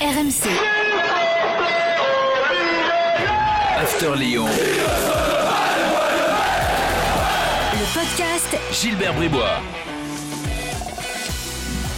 RMC. After Lyon. Le podcast Gilbert Bribois.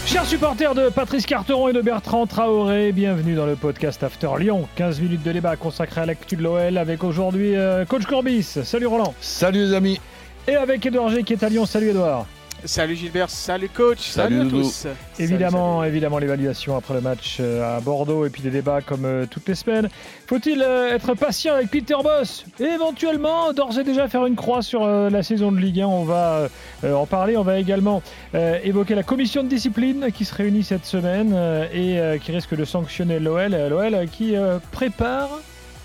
Chers supporters de Patrice Carteron et de Bertrand Traoré, bienvenue dans le podcast After Lyon. 15 minutes de débat consacré à l'actu de l'OL avec aujourd'hui euh, Coach Courbis. Salut Roland. Salut les amis. Et avec Edouard G qui est à Lyon. Salut Edouard. Salut Gilbert, salut coach, Salut, salut, à tous. Évidemment, Salut, évidemment l'évaluation après le match euh, à Bordeaux et puis des débats comme euh, toutes les semaines. Faut-il euh, être patient avec Peter Boss? Et éventuellement d'ores et déjà faire une croix sur la saison de Ligue 1 On va en parler. On va également évoquer la commission de discipline qui se réunit cette semaine et qui risque de sanctionner l'OL. L'OL qui prépare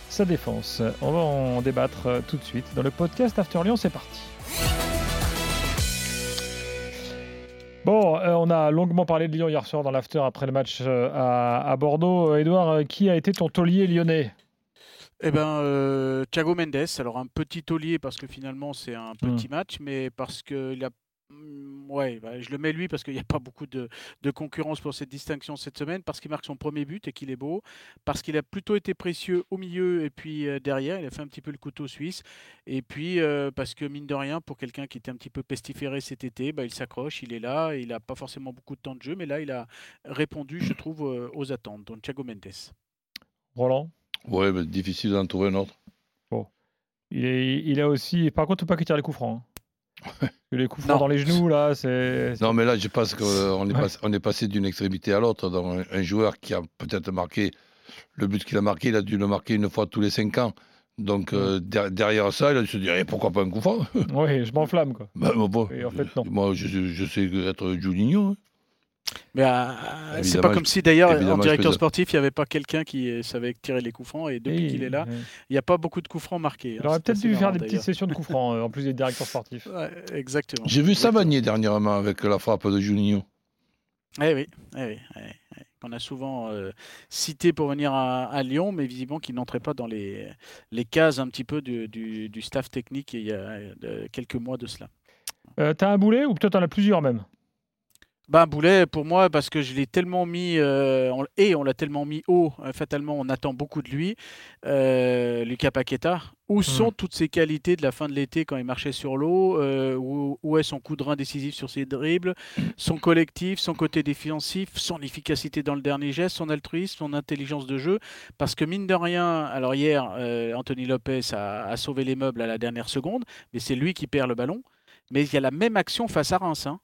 sa défense. On va en débattre tout de suite dans le podcast After Lyon. C'est parti. Bon, euh, on a longuement parlé de Lyon hier soir dans l'after après le match euh, à, à Bordeaux. Edouard, euh, qui a été ton taulier lyonnais? Eh ben, Thiago Mendes, alors un petit taulier parce que finalement c'est un Hmm. petit match, mais parce que il a... Ouais, bah, je le mets lui parce qu'il n'y a pas beaucoup de, de concurrence pour cette distinction cette semaine, parce qu'il marque son premier but et qu'il est beau, parce qu'il a plutôt été précieux au milieu et puis euh, derrière, il a fait un petit peu le couteau suisse, et puis euh, parce que mine de rien, pour quelqu'un qui était un petit peu pestiféré cet été, bah, il s'accroche, il est là, il n'a pas forcément beaucoup de temps de jeu, mais là il a répondu, je trouve, euh, aux attentes. Donc Thiago Mendes. Roland? Ouais, mais difficile d'en trouver un autre. il, est, il a aussi. Par contre, faut pas qu'il tire les coups francs. hein. Les coups francs dans les genoux, là, c'est. Non, mais là, je pense qu'on est, Ouais. passé- on est passé d'une extrémité à l'autre. Un, joueur qui a peut-être marqué le but qu'il a marqué, il a dû le marquer une fois tous les cinq ans. Donc, euh, der- derrière ça, il a dû se dire eh, pourquoi pas un coup franc Oui, je m'enflamme, quoi. Bon, bon. Et en fait, non. Moi, je, je sais être Juninho. hein. Mais euh, c'est pas comme si d'ailleurs en directeur sportif, il n'y avait pas quelqu'un qui savait tirer les coups francs et depuis qu'il est là, il n'y a pas beaucoup de coups francs marqués. Il hein. aurait C'est peut-être dû faire des petites sessions de coups francs, euh, en plus des directeurs sportifs. Ouais, exactement. J'ai vu. Savanier dernièrement avec la frappe de Juninho. Eh oui, eh oui, eh oui, eh oui. qu'on a souvent euh, cité pour venir à, à Lyon, mais visiblement qui n'entrait pas dans les, les cases un petit peu du, du- du staff technique il y a euh, quelques mois de cela. Euh, T'as un boulet ou peut-être t'en as plusieurs même? Ben Boulet, pour moi, parce que je l'ai tellement mis, euh, on- et on l'a tellement mis haut, euh, fatalement, on attend beaucoup de lui. Euh, Lucas Paqueta, où sont toutes ses qualités de la fin de l'été quand il marchait sur l'eau euh, où, où est son coup de rein décisif sur ses dribbles Son collectif, son côté défensif, son efficacité dans le dernier geste, son altruisme, son intelligence de jeu? Parce que mine de rien, alors hier, Anthony Lopez a, a sauvé les meubles à la dernière seconde, mais c'est lui qui perd le ballon. Mais il y a la même action face à Reims, hein,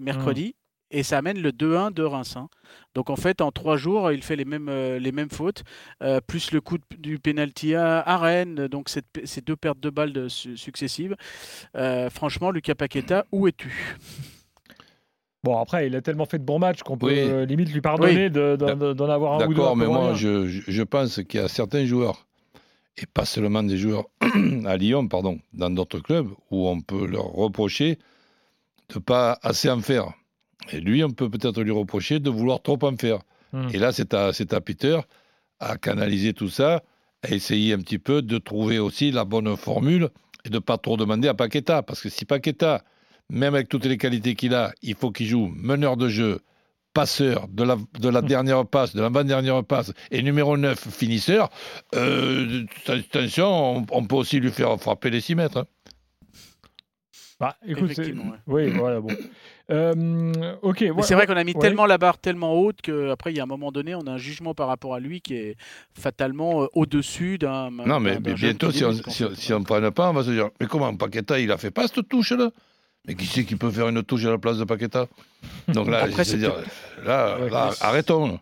mercredi et ça amène le 2-1 de Reims. hein. Donc en fait, en trois jours, il fait les mêmes, euh, les mêmes fautes, euh, plus le coup de- du penalty à, à Rennes, donc cette- ces deux pertes de balles de- su- successives. Euh, franchement, Lucas Paqueta, où es-tu? Bon, après, il a tellement fait de bons matchs qu'on peut Oui. euh, limite lui pardonner de- d'en avoir un ou deux. D'accord, mais moi, je- je pense qu'il y a certains joueurs, et pas seulement des joueurs à Lyon, pardon, dans d'autres clubs, où on peut leur reprocher de pas assez en faire. Et lui, on peut peut-être lui reprocher de vouloir trop en faire. Hmm. Et là, c'est à, c'est à Peter à canaliser tout ça, à essayer un petit peu de trouver aussi la bonne formule et de pas trop demander à Paqueta. Parce que si Paqueta, même avec toutes les qualités qu'il a, il faut qu'il joue meneur de jeu, passeur, de la, de la dernière passe, de l'avant-dernière passe, et numéro 9, finisseur, euh, attention, on, on peut aussi lui faire frapper les 6 mètres. hein. Bah, écoute, oui, voilà, bon. Euh, ok, ouais, c'est vrai qu'on a mis ouais. tellement la barre tellement haute qu'après, il y a un moment donné, on a un jugement par rapport à lui qui est fatalement euh, au-dessus d'un. Non, mais, bientôt, si on en si, fait. si on ne prenne pas, on va se dire Mais comment Paqueta, il a fait pas cette touche-là? Mais qui c'est qui peut faire une touche à la place de Paqueta? Donc là, Après, c'est dire, là, arrêtons.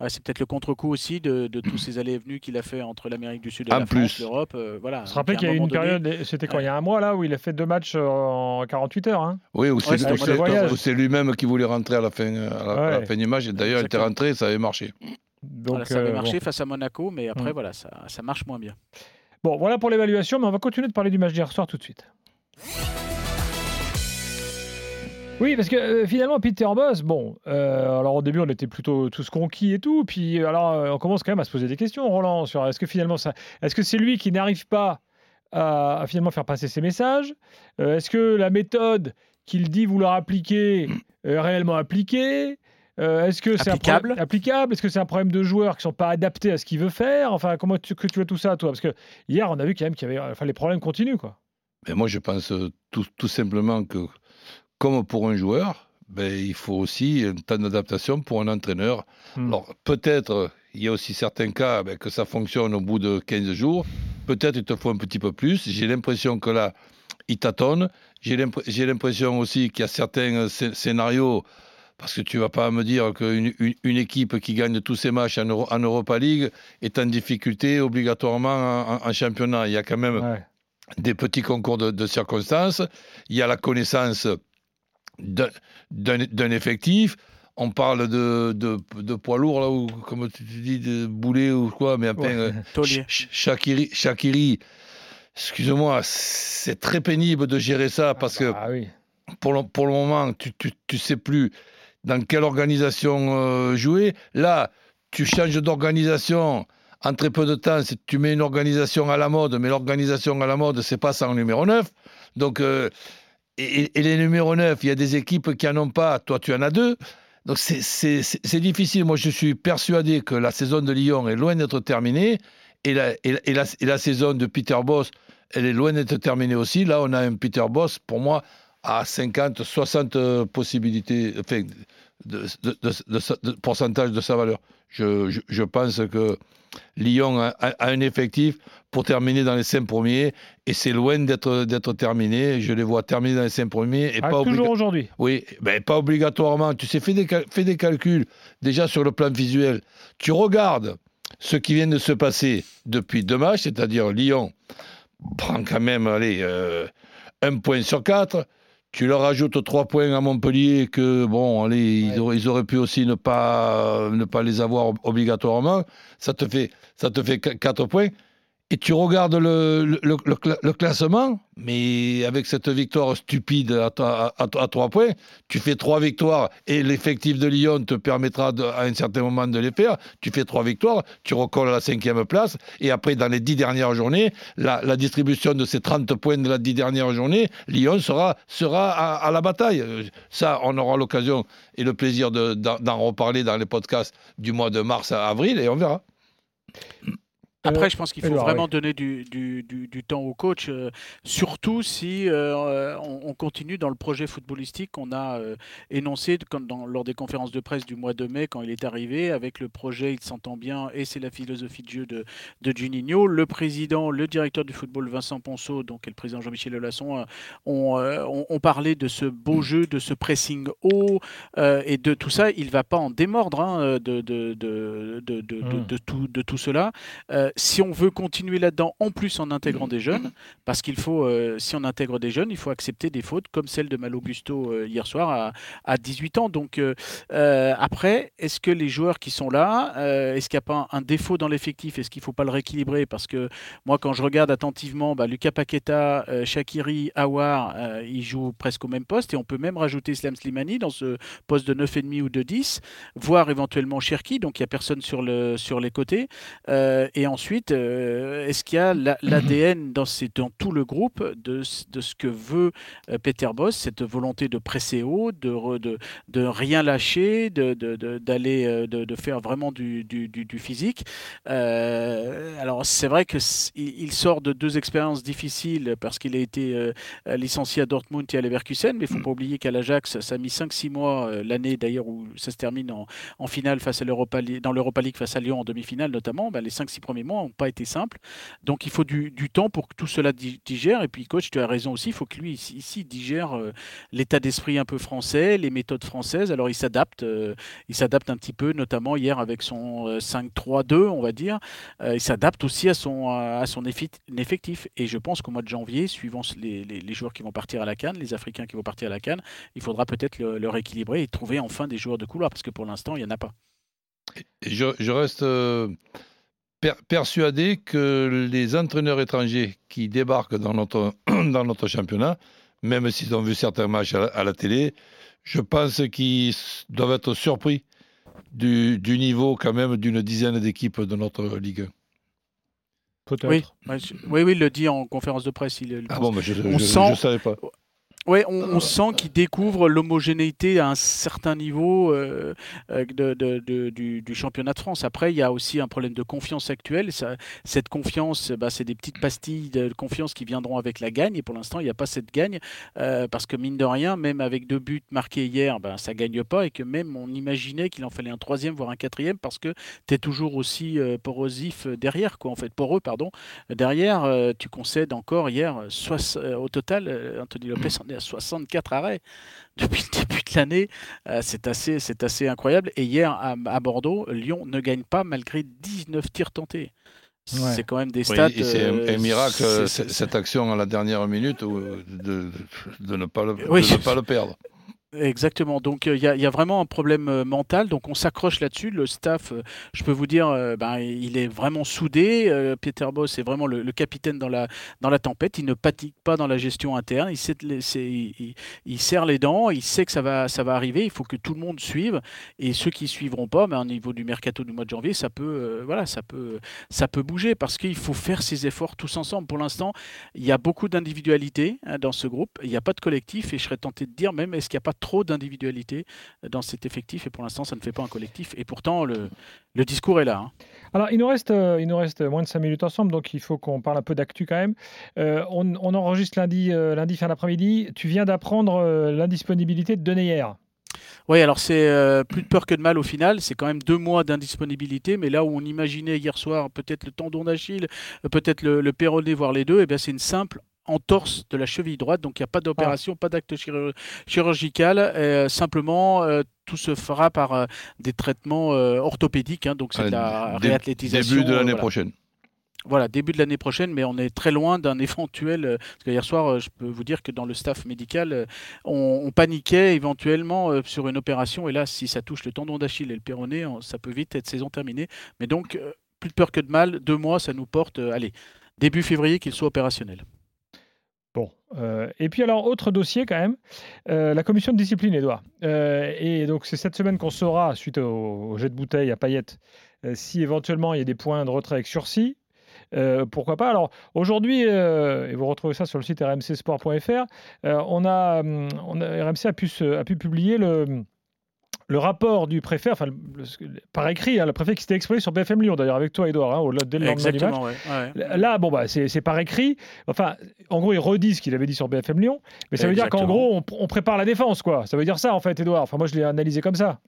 Ouais, c'est peut-être le contre-coup aussi de, de tous ces allées et venues qu'il a fait entre l'Amérique du Sud et En la plus. France, l'Europe. euh, voilà. On se rappelle qu'il y a eu une donné- période, c'était quand il y a un mois là, où il a fait deux matchs euh, en 48 heures. Hein. Oui, ou c'est Ouais, c'est- lui-même qui voulait rentrer à la fin, à la, à la Ouais. fin du match. Et d'ailleurs, il était rentré, ça avait marché. Donc, Voilà, ça avait euh, marché bon. face à Monaco, mais après, Mm. voilà, ça, ça marche moins bien. Bon, voilà pour l'évaluation, mais on va continuer de parler du match d'hier soir tout de suite. Oui, parce que euh, finalement, Peter Boss, bon, euh, alors au début, on était plutôt tous conquis et tout, puis alors euh, on commence quand même à se poser des questions, Roland, sur est-ce que finalement, ça, est-ce que c'est lui qui n'arrive pas à, à finalement faire passer ses messages Euh, Est-ce que la méthode qu'il dit vouloir appliquer est réellement appliquée Euh, Est-ce que c'est Applicable. applicable Est-ce que c'est un problème de joueurs qui sont pas adaptés à ce qu'il veut faire Enfin, comment tu, que tu vois tout ça, toi? Parce que hier, on a vu quand même qu'il y avait, enfin, les problèmes continuent, quoi. Mais moi, je pense tout, tout simplement que, comme pour un joueur, ben, il faut aussi un temps d'adaptation pour un entraîneur. Hmm. Alors, peut-être, il y a aussi certains cas ben, que ça fonctionne au bout de 15 jours. Peut-être il te faut un petit peu plus. J'ai l'impression que là, il tâtonne. J'ai l'impr- j'ai l'impression aussi qu'il y a certains euh, scé- scénarios, parce que tu vas pas me dire qu'une une, une équipe qui gagne tous ses matchs en, Euro- en Europa League est en difficulté obligatoirement en, en- en championnat. Il y a quand même Ouais. des petits concours de, de circonstances, il y a la connaissance d'un- effectif. On parle de, de, de poids lourd, là, ou comme tu dis, de boulet ou quoi, mais enfin, Ouais. euh, Shaqiri, excuse-moi, c'est très pénible de gérer ça parce que Ah oui. pour le, pour le moment, tu, tu, tu sais plus dans quelle organisation euh, jouer. Là, tu changes d'organisation en très peu de temps. Tu mets une organisation à la mode, mais l'organisation à la mode, c'est pas sans numéro 9. Donc, euh, et, les numéros 9, il y a des équipes qui en ont pas. Toi, tu en as deux. Donc, c'est- difficile. Moi, je suis persuadé que la saison de Lyon est loin d'être terminée. Et la, saison de Peter Boss, elle est loin d'être terminée aussi. Là, on a un Peter Boss, pour moi, à 50, 60 euh, possibilités, enfin, de, pourcentage de sa valeur. Je pense que Lyon a, a- a un effectif pour terminer dans les cinq premiers et c'est loin d'être terminé. Je les vois terminer dans les cinq premiers et Ah, pas, toujours aujourd'hui. oui, ben, pas obligatoirement. Tu sais, fais des, cal- fais des calculs déjà sur le plan visuel. Tu regardes ce qui vient de se passer depuis deux matchs, c'est-à-dire Lyon prend quand même allez, euh, un point sur quatre. Tu leur ajoutes trois points à Montpellier que, bon, allez, ils, auraient, ils auraient pu aussi ne pas, ne pas les avoir ob- obligatoirement. Ça te fait, ça te fait qu- quatre points. Et tu regardes le, le, le- le cla- le classement, mais avec cette victoire stupide à, trois points, tu fais trois victoires et l'effectif de Lyon te permettra à un certain moment de les faire. Tu fais trois victoires, tu recolles à la cinquième place et après, dans les dix dernières journées, la, distribution de ces 30 points de la dix dernières journées, Lyon sera, sera à, la bataille. Ça, on aura l'occasion et le plaisir de- d'en d'en reparler dans les podcasts du mois de mars à avril et on verra. Après, Euh, je pense qu'il faut vraiment donner du, du- du- du temps au coach, euh, surtout si euh, on, on continue dans le projet footballistique qu'on a euh, énoncé de- comme dans- lors des conférences de presse du mois de mai quand il est arrivé, avec le projet Il s'entend bien et c'est la philosophie de jeu de, de Juninho. Le président, le directeur du football Vincent Ponceau, donc et le président Jean-Michel Lelasson, ont, parlé de ce beau jeu, de ce pressing haut et de tout ça. Il ne va pas en démordre hein, de, de, de, Mm. de tout, de tout cela. Si on veut continuer là-dedans, en plus en intégrant des jeunes, parce qu'il faut, euh, si on intègre des jeunes, il faut accepter des fautes comme celle de Malo Gusto euh, hier soir à, à 18 ans. Donc euh, euh, après, est-ce que les joueurs qui sont là, est-ce qu'il n'y a pas un, un défaut dans l'effectif? Est-ce qu'il ne faut pas le rééquilibrer? Parce que moi, quand je regarde attentivement, bah, Lucas Paqueta, Shakiri, Awar, ils jouent presque au même poste et on peut même rajouter Slam Slimani dans ce poste de 9,5 ou de 10, voire éventuellement Cherki, donc il n'y a personne sur, le, sur les côtés. Et ensuite, euh, est-ce qu'il y a la- l'ADN dans, tout le groupe de, ce- de ce que veut euh, Peter Boss, cette volonté de presser haut, de, re- de, de rien lâcher, d'aller, euh, de, faire vraiment du, du, du- du physique? Euh, Alors c'est vrai que c- il il sort de deux expériences difficiles parce qu'il a été euh, licencié à Dortmund et à Leverkusen, mais il ne faut pas oublier qu'à l'Ajax, ça a mis 5-6 mois, l'année d'ailleurs où ça se termine en, en finale face à l'Europa League- dans l'Europa League face à Lyon en demi-finale notamment, ben, les 5-6 premiers mois n'ont pas été simples. Donc il faut du, temps pour que tout cela di- digère. Et puis coach, tu as raison aussi, il faut que lui ici, digère euh, l'état d'esprit un peu français, les méthodes françaises. Alors il s'adapte, euh, il s'adapte un petit peu, notamment hier avec son euh, 5-3-2, on va dire. Euh, il s'adapte aussi à son, effectif. Et je pense qu'au mois de janvier, suivant les, joueurs qui vont partir à la Cannes, les Africains qui vont partir à la Cannes, il faudra peut-être le, le rééquilibrer et trouver enfin des joueurs de couloir, parce que pour l'instant, il n'y en a pas. Je, reste euh, per- persuadé que les entraîneurs étrangers qui débarquent dans notre, dans notre championnat, même s'ils ont vu certains matchs à la, à la télé, je pense qu'ils doivent être surpris du, du niveau quand même d'une dizaine d'équipes de notre Ligue 1. Peut-être. Oui, oui, oui, il le dit en conférence de presse. Il, il Ah pense- bon, mais je On ne sent- savais pas. Oui, on, on, sent qu'il découvre l'homogénéité à un certain niveau euh, euh de, de, de, du, du, championnat de France. Après, il y a aussi un problème de confiance actuelle. Ça, cette confiance, bah, c'est des petites pastilles de confiance qui viendront avec la gagne. Et pour l'instant, il n'y a pas cette gagne. Euh, parce que mine de rien, même avec deux buts marqués hier, bah, ça ne gagne pas. Et que même on imaginait qu'il en fallait un troisième, voire un quatrième, parce que tu es toujours aussi euh, porosif derrière. Quoi, en fait, poreux, pardon. Derrière, tu concèdes encore hier, au total, Anthony Lopez en est à 64 arrêts depuis le début de l'année. Euh, c'est assez, c'est assez incroyable. Et hier, à, à, Bordeaux, Lyon ne gagne pas malgré 19 tirs tentés. Ouais. C'est quand même des stats. Oui, c'est euh, un miracle, euh, c est, cette action à la dernière minute, de, de, de ne, pas le, oui. de ne pas le perdre. Exactement. Donc il y, a vraiment un problème euh, mental. Donc on s'accroche là-dessus. Le staff, euh, je peux vous dire, euh, ben, il est vraiment soudé. Euh, Peter Boss est vraiment le, capitaine dans la, dans la tempête. Il ne panique pas dans la gestion interne. Il, sait, serre les dents. Il sait que ça va, ça va arriver. Il faut que tout le monde suive. Et ceux qui suivront pas, ben, au niveau du mercato du mois de janvier, ça peut, euh, voilà, ça peut, ça peut bouger parce qu'il faut faire ces efforts tous ensemble. Pour l'instant, il y a beaucoup d'individualité hein, dans ce groupe. Il n'y a pas de collectif. Et je serais tenté de dire même, est-ce qu'il n'y a pas trop d'individualité dans cet effectif et pour l'instant ça ne fait pas un collectif et pourtant le, le discours est là. Hein. Alors il nous, reste, euh, il nous reste moins de 5 minutes ensemble donc il faut qu'on parle un peu d'actu quand même. Euh, on, on, enregistre lundi, euh, lundi fin d'après-midi. Tu viens d'apprendre euh, l'indisponibilité de Deneyer. Oui, alors c'est euh, plus de peur que de mal au final. C'est quand même deux mois d'indisponibilité, mais là où on imaginait hier soir peut-être le tendon d'Achille, peut-être le, le péroné, voire les deux, et eh bien c'est une simple entorse de la cheville droite, donc il n'y a pas d'opération, ah. pas d'acte chirurgical, euh, simplement euh, tout se fera par euh, des traitements orthopédiques, hein, donc c'est de la réathlétisation. Début de l'année voilà. prochaine. Voilà, début de l'année prochaine, mais on est très loin d'un éventuel. Parce que hier soir, je peux vous dire que dans le staff médical, on, on paniquait éventuellement sur une opération. Et là, si ça touche le tendon d'Achille et le péroné, ça peut vite être saison terminée. Mais donc, plus de peur que de mal. Deux mois, ça nous porte, allez, début février qu'il soit opérationnel. Bon, euh, et puis alors, autre dossier quand même, euh, la commission de discipline, Edouard. Euh, et donc, c'est cette semaine qu'on saura, suite au, jet de bouteille à paillettes, si éventuellement il y a des points de retrait avec sursis. pourquoi pas? Alors, aujourd'hui, et vous retrouvez ça sur le site rmcsport.fr, on a, on a, RMC a pu publier le le rapport du préfet, enfin, le, le, par écrit, hein, le préfet qui s'était exprimé sur BFM Lyon, d'ailleurs, avec toi, Edouard, hein, au, dès le match. Ouais, ouais. Là, bon, bah, c'est par écrit. Enfin, en gros, il redit ce qu'il avait dit sur BFM Lyon, mais ça veut dire qu'en gros, on, on, prépare la défense, quoi. Ça veut dire ça, en fait, Edouard. Enfin, moi, je l'ai analysé comme ça.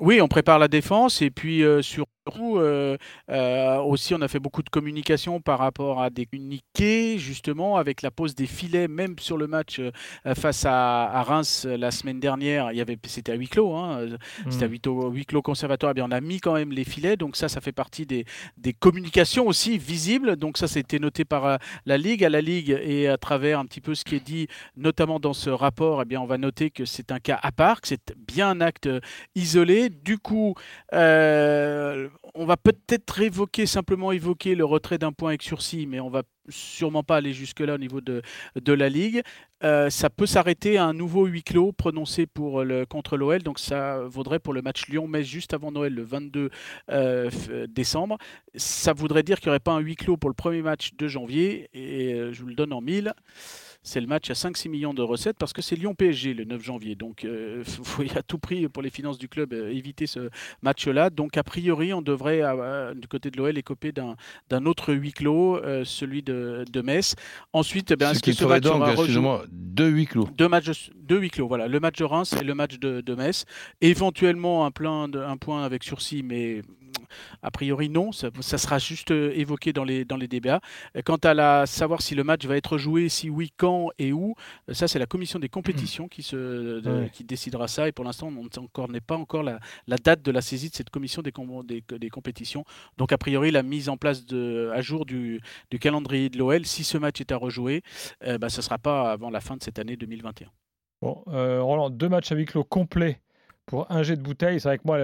Oui, on prépare la défense et puis euh, surtout euh, euh, aussi on a fait beaucoup de communication par rapport à des communiqués justement avec la pose des filets même sur le match euh, face à, à, Reims la semaine dernière. Il y avait c'était à huis clos, hein, mmh. c'était à huis clos, huis clos conservatoire. Eh bien on a mis quand même les filets donc ça ça fait partie des, des communications aussi visibles. Donc ça c'était noté par la ligue à la ligue et à travers un petit peu ce qui est dit notamment dans ce rapport. Eh bien on va noter que c'est un cas à part, que c'est bien un acte isolé du coup, euh, on va peut-être simplement évoquer le retrait d'un point avec sursis, mais on va sûrement pas aller jusque-là au niveau de, de la Ligue. Euh, ça peut s'arrêter à un nouveau huis clos prononcé pour le, contre l'OL, donc ça vaudrait pour le match Lyon-Metz juste avant Noël, le 22 euh, décembre. Ça voudrait dire qu'il n'y aurait pas un huis clos pour le premier match de janvier, et euh, je vous le donne en mille c'est le match à 5-6 millions de recettes parce que c'est Lyon-PSG le 9 janvier. Donc, il euh, faut à tout prix, pour les finances du club, euh, éviter ce match-là. Donc, a priori, on devrait, euh, du côté de l'OL, écoper d'un autre huis clos, celui de, de, Metz. Ensuite, eh ce, ce qui ferait donc, excusez-moi, deux huis clos. Deux, matchs, deux huis clos, voilà. Le match de Reims et le match de, de Metz. Éventuellement, un, plein de, un point avec sursis, mais a priori, non. Ça, ça, sera juste évoqué dans les, dans les débats. Quant à la, savoir si le match va être joué, si oui, quand et où, ça, c'est la commission des compétitions qui, se, de, ouais. qui décidera ça. Et pour l'instant, on n'est pas encore la, la, date de la saisie de cette commission des, des, des, compétitions. Donc, a priori, la mise en place de, à jour du, du calendrier de l'OL, si ce match est à rejouer, euh, bah, ce ne sera pas avant la fin de cette année 2021. Bon, euh, Roland, deux matchs à huis clos complets pour un jet de bouteille. C'est vrai que moi,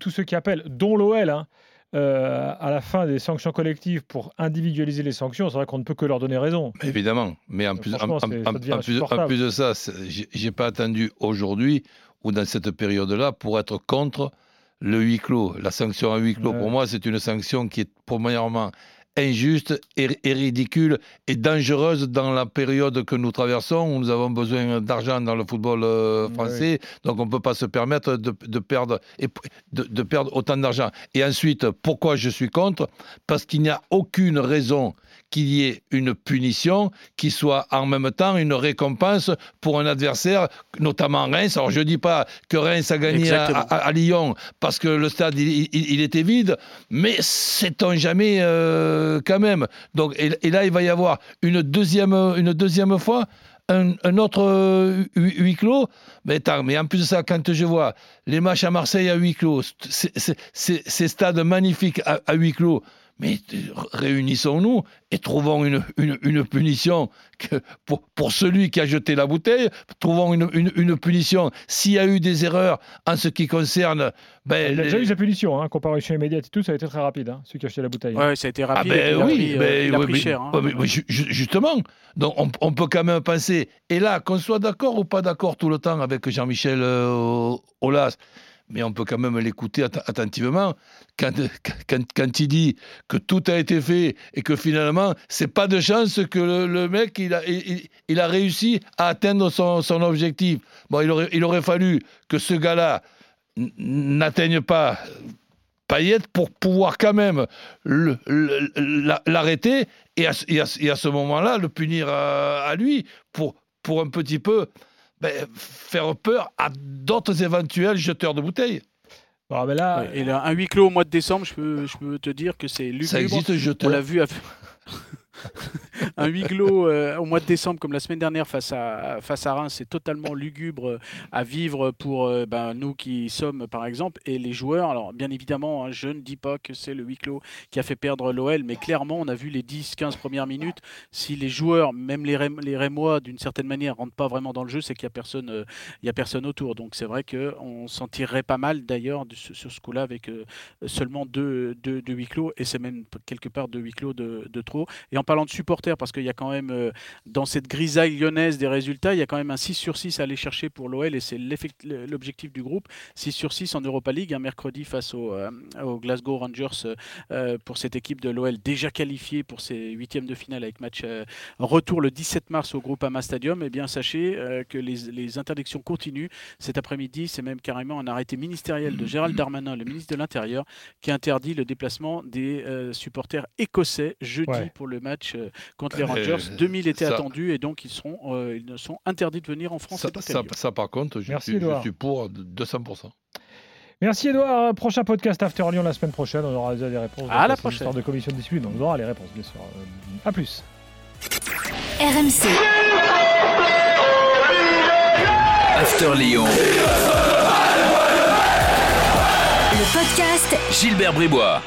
tous ceux qui appellent, dont l'OL, hein, euh, à la fin des sanctions collectives pour individualiser les sanctions, c'est vrai qu'on ne peut que leur donner raison. Évidemment, mais en plus, en, en, en, plus, de ça, j'ai pas attendu aujourd'hui ou dans cette période-là pour être contre le huis clos. La sanction à huis clos, ouais. pour moi, c'est une sanction qui est premièrement injuste et, et ridicule et dangereuse dans la période que nous traversons où nous avons besoin d'argent dans le football euh, français. Donc on ne peut pas se permettre de, de perdre, et, de, de perdre autant d'argent. Et ensuite, pourquoi je suis contre? Parce qu'il n'y a aucune raison qu'il y ait une punition qui soit en même temps une récompense pour un adversaire, notamment Reims. Alors je ne dis pas que Reims a gagné à, à, à, Lyon parce que le stade il, il, il était vide, mais sait-on jamais euh, quand même. Donc, et, et, là, il va y avoir une deuxième, une deuxième fois un, un, autre euh, huis clos. Mais, attends, mais en plus de ça, quand je vois les matchs à Marseille à huis clos, ces stades magnifiques à, à huis clos, mais réunissons-nous et trouvons une, une, une punition que pour, pour, celui qui a jeté la bouteille, trouvons une, une punition. S'il y a eu des erreurs en ce qui concerne. Ben, il a déjà eu sa punition, hein, comparution immédiate et tout, ça a été très rapide, hein, celui qui a acheté la bouteille. Oui, ça a été rapide. Ah ben, oui, pris, ben, euh, il a pris mais, cher. Hein. mais, mais, justement, donc on, on, peut quand même penser, et là, qu'on soit d'accord ou pas d'accord tout le temps avec Jean-Michel euh, Aulas, mais on peut quand même l'écouter attentivement quand, quand, quand, il dit que tout a été fait et que finalement, c'est pas de chance que le, mec il a, il, a réussi à atteindre son, son objectif. Bon, il aurait, il aurait fallu que ce gars-là n'atteigne pas Payet pour pouvoir quand même l'arrêter et à, et, à, et à, ce moment-là le punir à, à lui pour, pour un petit peu ben, faire peur à d'autres éventuels jeteurs de bouteilles. Bon, ben là, ouais, et là, un huis clos au mois de décembre, je peux, je peux te dire que c'est lugubre. Ça existe, jeteur. On l'a vu à... un huis clos euh, au mois de décembre, comme la semaine dernière, face à, face à Reims, c'est totalement lugubre à vivre pour euh, ben, nous qui sommes, par exemple, et les joueurs. Alors, bien évidemment, hein, je ne dis pas que c'est le huis clos qui a fait perdre l'OL, mais clairement, on a vu les 10-15 premières minutes. Si les joueurs, même les, Rém les Rémois, d'une certaine manière, ne rentrent pas vraiment dans le jeu, c'est qu'il n'y a, personne, euh, a personne autour. Donc, c'est vrai qu'on s'en tirerait pas mal, d'ailleurs, sur ce coup-là, avec euh, seulement deux, huis clos, et c'est même quelque part deux huis clos de, de trop. Et en parlant de supporters, parce qu'il y a quand même, euh, dans cette grisaille lyonnaise des résultats, il y a quand même un 6 sur 6 à aller chercher pour l'OL et c'est l'objectif du groupe. 6 sur 6 en Europa League, un mercredi face au, euh, au Glasgow Rangers euh, pour cette équipe de l'OL déjà qualifiée pour ses huitièmes de finale avec match retour le 17 mars au Groupama Stadium. Et eh bien sachez que les, les, interdictions continuent. Cet après-midi, c'est même carrément un arrêté ministériel de Gérald Darmanin, le ministre de l'Intérieur, qui interdit le déplacement des supporters écossais jeudi ouais. pour le match contre les Rangers. 2000 étaient ça... attendus et donc ils, seront, euh, ils sont interdits de venir en France. Ça, ça, ça par contre, je, Merci, suis, je suis pour 200%. Merci Edouard. Prochain podcast After Lyon la semaine prochaine. On aura déjà des réponses. À la prochaine. de commission de dispute. Donc on aura les réponses, bien sûr. Euh, à plus. RMC. After Lyon. Le podcast Gilbert Bribois.